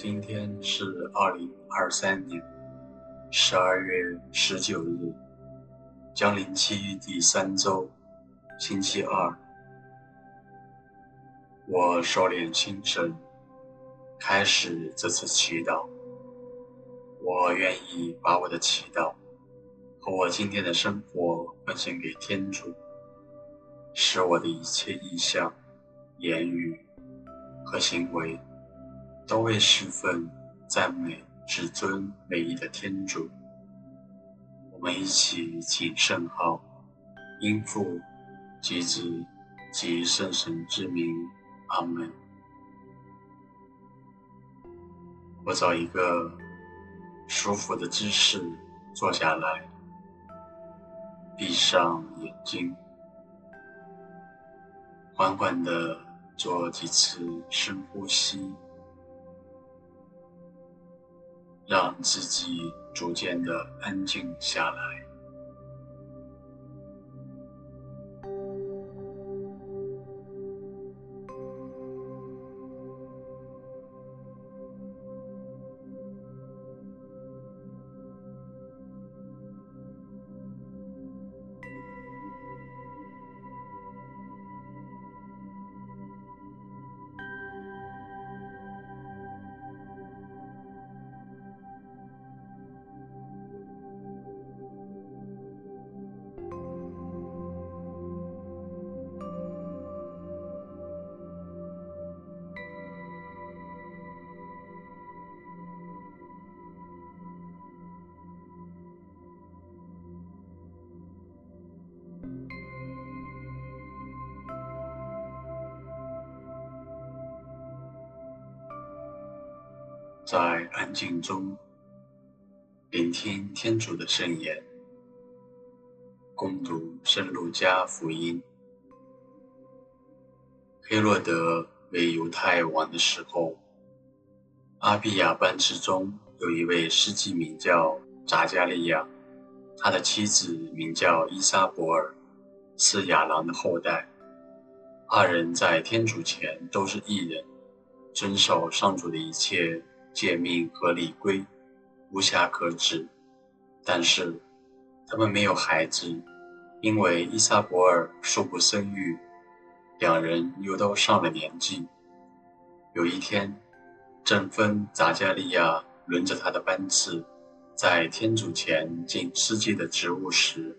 今天是二零二三年十二月十九日，将临期第三周，星期二。我收敛心神，开始这次祈祷。我愿意把我的祈祷和我今天的生活奉献给天主，使我的一切意向、言语和行为。都为侍奉、赞美、至尊、美丽的天主。我们一起请圣号，因父及子及圣神之名，阿门。我找一个舒服的姿势坐下来，闭上眼睛，缓缓地做几次深呼吸。让自己逐渐的安静下来。在安静中，聆听天主的圣言，恭读圣路加福音。黑洛德为犹太王的时候，阿比亚班之中有一位司祭名叫扎加利亚，他的妻子名叫伊莎伯尔，是亚郎的后代。二人在天主前都是异人，遵守上主的一切。诫命和礼规，无暇可指，但是他们没有孩子，因为依撒伯尔素不生育，两人又都上了年纪。有一天，正逢匝加利亚轮着他的班次，在天主前尽司祭的职务时，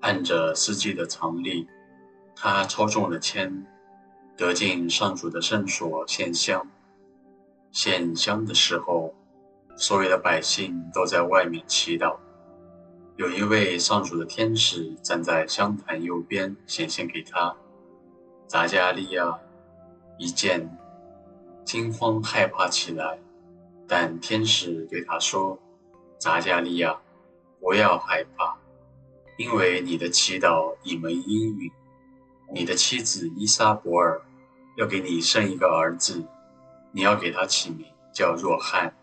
按着司祭的常例，他抽中了签，得进上主的圣所献香。献香的时候，所有的百姓都在外面祈祷。有一位上主的天使站在香坛右边显现给他。匝加利亚一见，惊慌害怕起来。但天使对他说：“匝加利亚，不要害怕，因为你的祈祷已蒙应允。你的妻子伊莎博尔要给你生一个儿子。”你要给他起名叫若翰，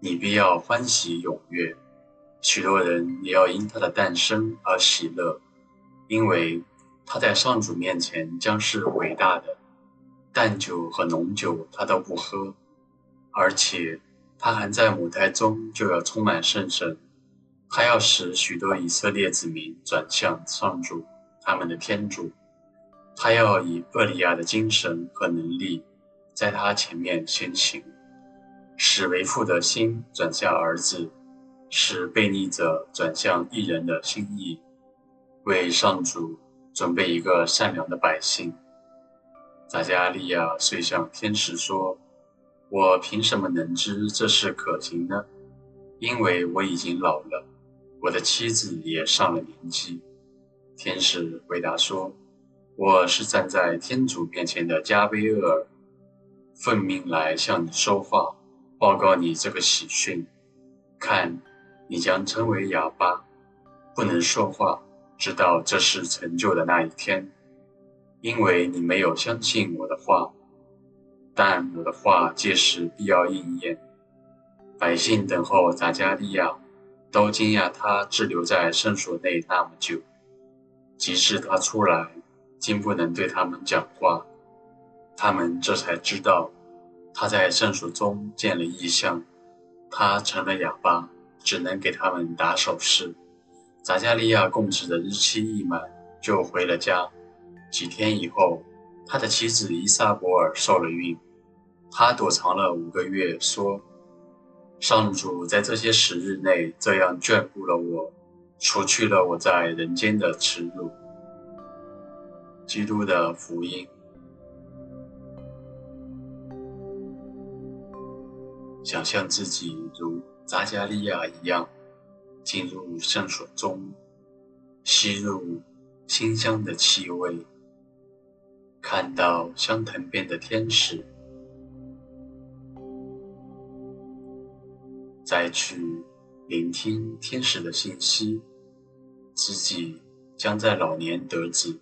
你必要欢喜踊跃，许多人也要因他的诞生而喜乐，因为他在上主面前将是伟大的，淡酒和浓酒他都不喝，而且他还在母胎中就要充满圣神，他要使许多以色列子民转向上主，他们的天主，他要以厄里亚的精神和能力。在他前面先行，使为父的心转向儿子，使悖逆者转向一人的心意，为上主准备一个善良的百姓。撒加利亚遂向天使说：“我凭什么能知这事可行呢？因为我已经老了，我的妻子也上了年纪。”天使回答说：“我是站在天主面前的加俾厄尔。”奉命来向你说话，报告你这个喜讯。看，你将称为哑巴，不能说话，直到这事成就的那一天，因为你没有相信我的话。但我的话届时必要应验。百姓等候匝加利亚，都惊讶他滞留在圣所内那么久，即使他出来，竟不能对他们讲话。他们这才知道，他在圣所中见了异象，他成了哑巴，只能给他们打手势。匝加利亚供职的日期一满，就回了家。几天以后，他的妻子伊萨博尔受了孕。他躲藏了五个月，说：“上主在这些时日内这样眷顾了我，除去了我在人间的耻辱。”基督的福音。想象自己如匝加利亚一样，进入圣所中，吸入馨香的气味，看到香藤边的天使。再去聆听天使的信息，自己将在老年得子，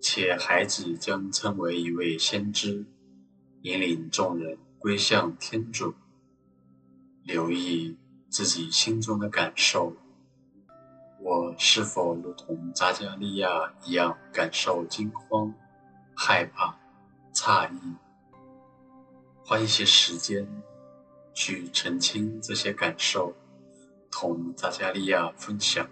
且孩子将成为一位先知，引领众人归向天主。留意自己心中的感受，我是否如同扎加利亚一样感受惊慌、害怕、诧异？花一些时间。去澄清这些感受，同扎加利亚分享。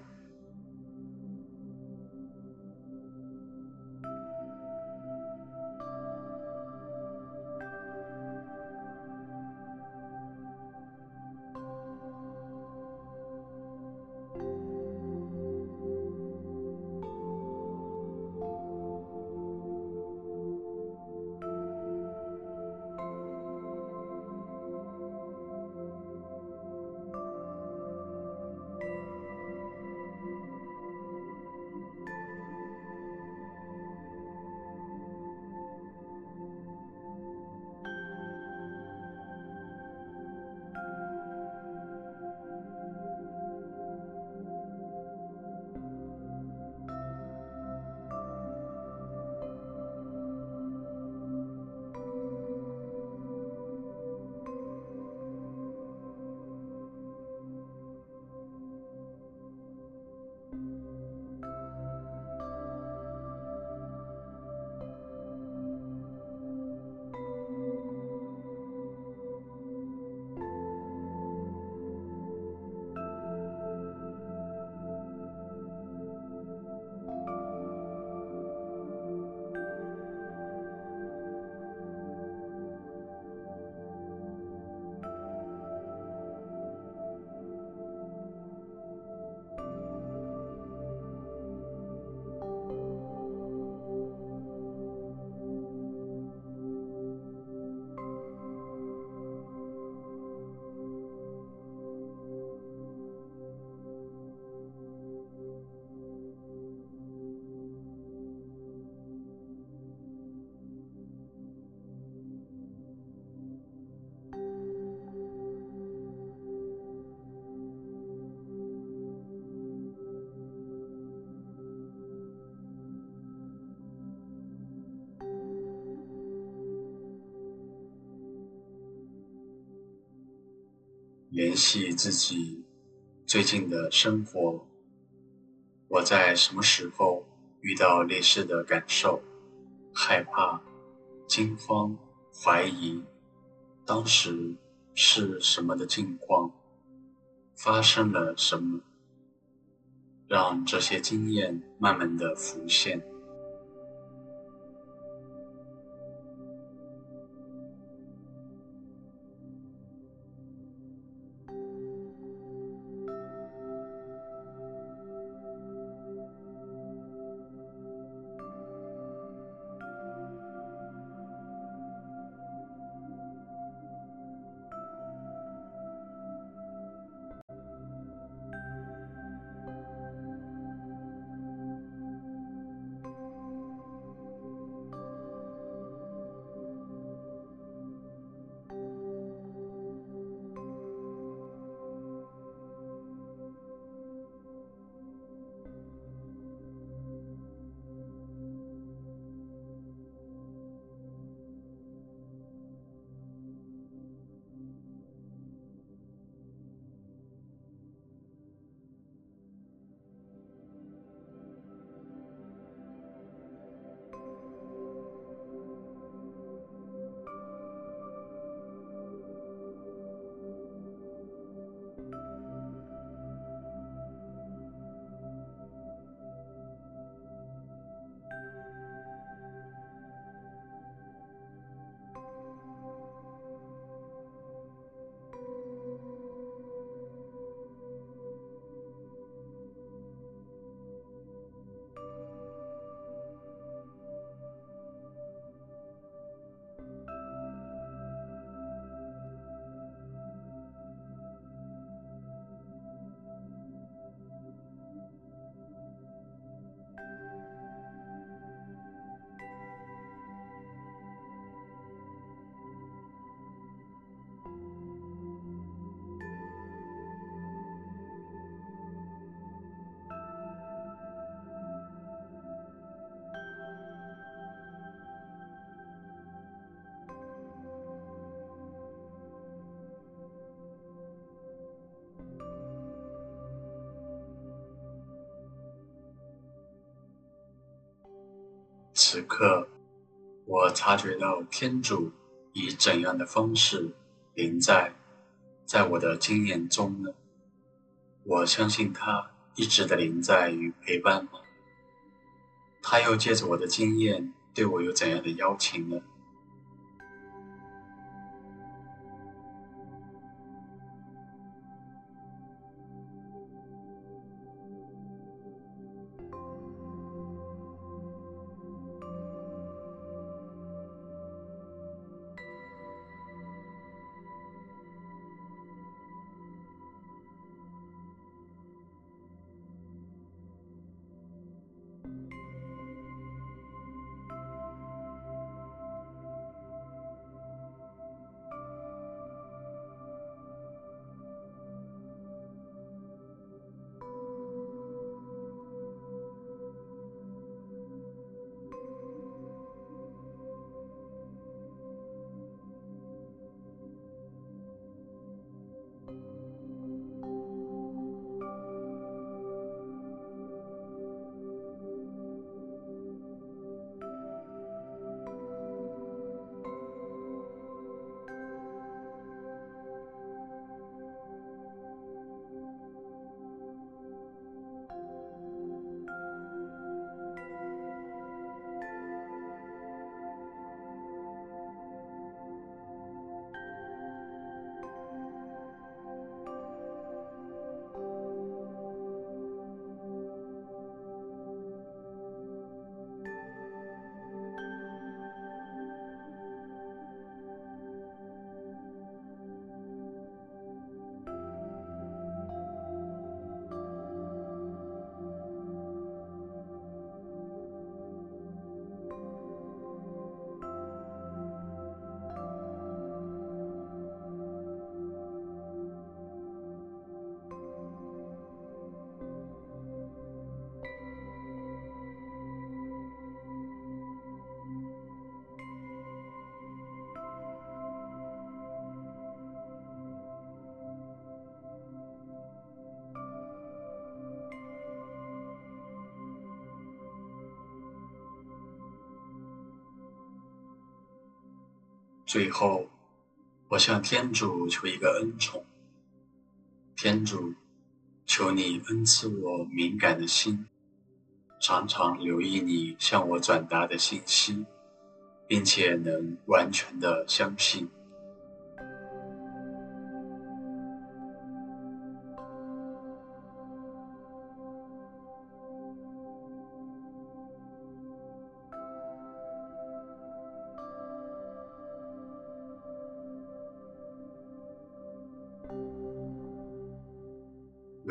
联系自己最近的生活，我在什么时候遇到类似的感受？害怕、惊慌、怀疑，当时是什么的境况？发生了什么？让这些经验慢慢的浮现。此刻，我察觉到天主以怎样的方式临在在我的经验中呢？我相信他一直的临在与陪伴吗？他又借着我的经验对我有怎样的邀请呢？最后，我向天主求一个恩宠。天主，求你恩赐我敏感的心，常常留意你向我转达的信息，并且能完全的相信。